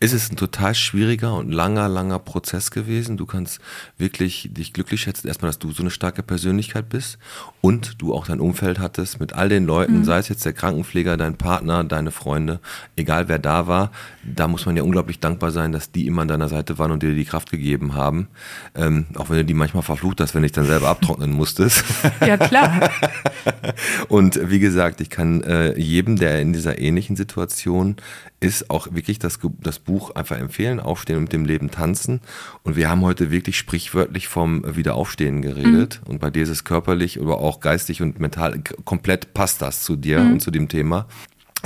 Speaker 2: ist es ein total schwieriger und langer, langer Prozess gewesen. Du kannst wirklich dich glücklich schätzen, erstmal, dass du so eine starke Persönlichkeit bist und du auch dein Umfeld hattest mit all den Leuten, mhm. sei es jetzt der Krankenpfleger, dein Partner, deine Freunde, egal wer da war, da muss man ja unglaublich dankbar sein, dass die immer an deiner Seite waren und dir die Kraft gegeben haben. Ähm, auch wenn du die manchmal verflucht hast, wenn ich dann selber abtrocknen musstest.
Speaker 3: Ja, klar.
Speaker 2: Und wie gesagt, ich kann äh, jedem, der in dieser ähnlichen Situation ist, auch wirklich das, das Buch einfach empfehlen, Aufstehen und mit dem Leben tanzen. Und wir haben heute wirklich sprichwörtlich vom Wiederaufstehen geredet. Mhm. Und bei dir ist es körperlich, aber auch geistig und mental komplett passt das zu dir mhm. und zu dem Thema.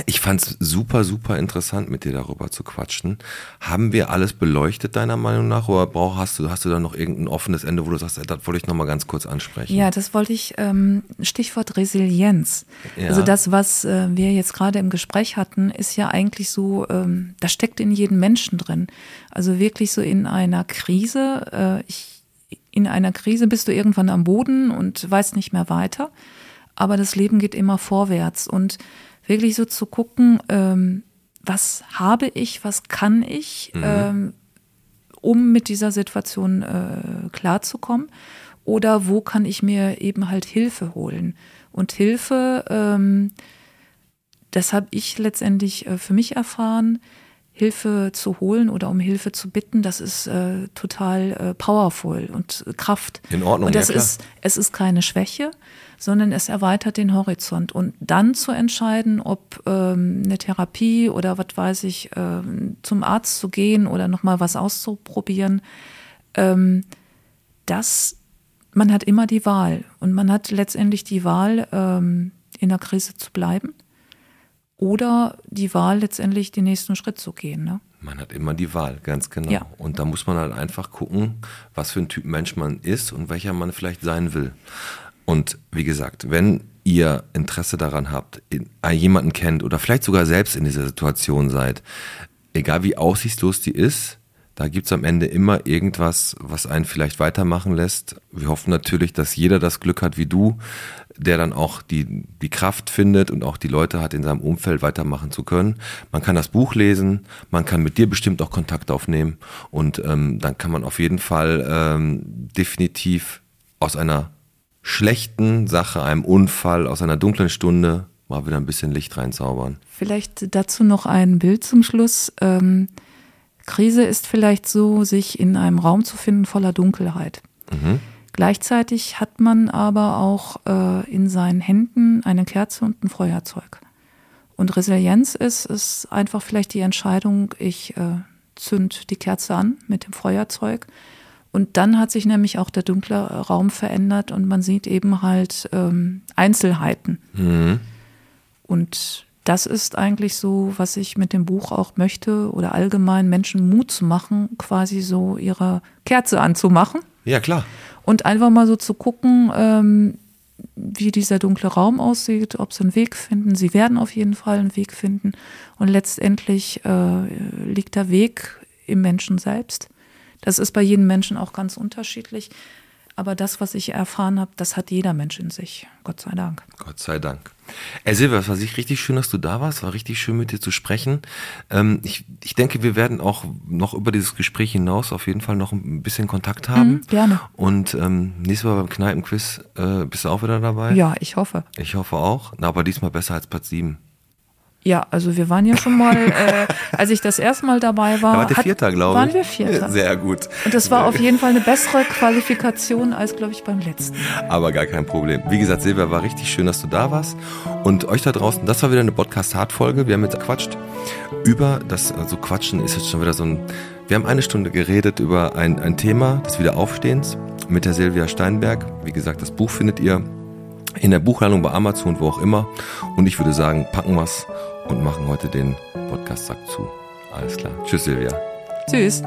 Speaker 2: Ich fand's super, super interessant, mit dir darüber zu quatschen. Haben wir alles beleuchtet, deiner Meinung nach? Oder brauch, hast, du, hast du da noch irgendein offenes Ende, wo du sagst, das wollte ich nochmal ganz kurz ansprechen?
Speaker 3: Ja, das wollte ich, ähm, Stichwort Resilienz. Ja. Also das, was äh, wir jetzt gerade im Gespräch hatten, ist ja eigentlich so, ähm, das steckt in jedem Menschen drin. Also wirklich so in einer Krise, äh, ich, in einer Krise bist du irgendwann am Boden und weißt nicht mehr weiter. Aber das Leben geht immer vorwärts und wirklich so zu gucken, ähm, was habe ich, was kann ich, mhm. ähm, um mit dieser Situation äh, klarzukommen oder wo kann ich mir eben halt Hilfe holen. Und Hilfe, ähm, das habe ich letztendlich äh, für mich erfahren, Hilfe zu holen oder um Hilfe zu bitten, das ist äh, total äh, powerful und Kraft.
Speaker 2: In Ordnung.
Speaker 3: Und das
Speaker 2: ja,
Speaker 3: ist, es ist keine Schwäche, sondern es erweitert den Horizont. Und dann zu entscheiden, ob ähm, eine Therapie oder was weiß ich, ähm, zum Arzt zu gehen oder nochmal was auszuprobieren, ähm, das, man hat immer die Wahl. Und man hat letztendlich die Wahl, ähm, in der Krise zu bleiben oder die Wahl, letztendlich den nächsten Schritt zu gehen. Ne?
Speaker 2: Man hat immer die Wahl, ganz genau.
Speaker 3: Ja.
Speaker 2: Und da muss man halt einfach gucken, was für ein Typ Mensch man ist und welcher man vielleicht sein will. Und wie gesagt, wenn ihr Interesse daran habt, äh, jemanden kennt oder vielleicht sogar selbst in dieser Situation seid, egal wie aussichtslos die ist, da gibt's am Ende immer irgendwas, was einen vielleicht weitermachen lässt. Wir hoffen natürlich, dass jeder das Glück hat wie du, der dann auch die, die Kraft findet und auch die Leute hat, in seinem Umfeld weitermachen zu können. Man kann das Buch lesen, man kann mit dir bestimmt auch Kontakt aufnehmen und ähm, dann kann man auf jeden Fall ähm, definitiv aus einer schlechten Sache, einem Unfall, aus einer dunklen Stunde mal wieder ein bisschen Licht reinzaubern.
Speaker 3: Vielleicht dazu noch ein Bild zum Schluss. Ähm, Krise ist vielleicht so, sich in einem Raum zu finden voller Dunkelheit. Mhm. Gleichzeitig hat man aber auch äh, in seinen Händen eine Kerze und ein Feuerzeug. Und Resilienz ist, ist einfach vielleicht die Entscheidung, ich äh, zünd die Kerze an mit dem Feuerzeug. Und dann hat sich nämlich auch der dunkle Raum verändert und man sieht eben halt ähm, Einzelheiten. Mhm. Und das ist eigentlich so, was ich mit dem Buch auch möchte oder allgemein Menschen Mut zu machen, quasi so ihre Kerze anzumachen.
Speaker 2: Ja, klar.
Speaker 3: Und einfach mal so zu gucken, ähm, wie dieser dunkle Raum aussieht, ob sie einen Weg finden. Sie werden auf jeden Fall einen Weg finden. Und letztendlich äh, liegt der Weg im Menschen selbst. Das ist bei jedem Menschen auch ganz unterschiedlich. Aber das, was ich erfahren habe, das hat jeder Mensch in sich. Gott sei Dank.
Speaker 2: Gott sei Dank. Ey Silvia, es war richtig schön, dass du da warst. War richtig schön, mit dir zu sprechen. Ähm, ich, ich denke, wir werden auch noch über dieses Gespräch hinaus auf jeden Fall noch ein bisschen Kontakt haben. Mhm,
Speaker 3: gerne.
Speaker 2: Und ähm, nächstes Mal beim Kneipenquiz äh, bist du auch wieder dabei?
Speaker 3: Ja, ich hoffe.
Speaker 2: Ich hoffe auch. Na, aber diesmal besser als Platz 7.
Speaker 3: Ja, also wir waren ja schon mal, äh, als ich das erste Mal dabei war,
Speaker 2: da war Vierter, glaube
Speaker 3: ich. Waren wir Vierter.
Speaker 2: Sehr gut.
Speaker 3: Und das war auf jeden Fall eine bessere Qualifikation als, glaube ich, beim letzten.
Speaker 2: Aber gar kein Problem. Wie gesagt, Silvia, war richtig schön, dass du da warst. Und euch da draußen, das war wieder eine Podcast-Hard-Folge. Wir haben jetzt gequatscht über das, also Quatschen ist jetzt schon wieder so ein, wir haben eine Stunde geredet über ein, ein Thema des Wiederaufstehens mit der Silvia Steinberg. Wie gesagt, das Buch findet ihr in der Buchhandlung bei Amazon, wo auch immer. Und ich würde sagen, packen wir's und machen heute den Podcast-Sack zu. Alles klar. Tschüss, Silvia.
Speaker 3: Tschüss.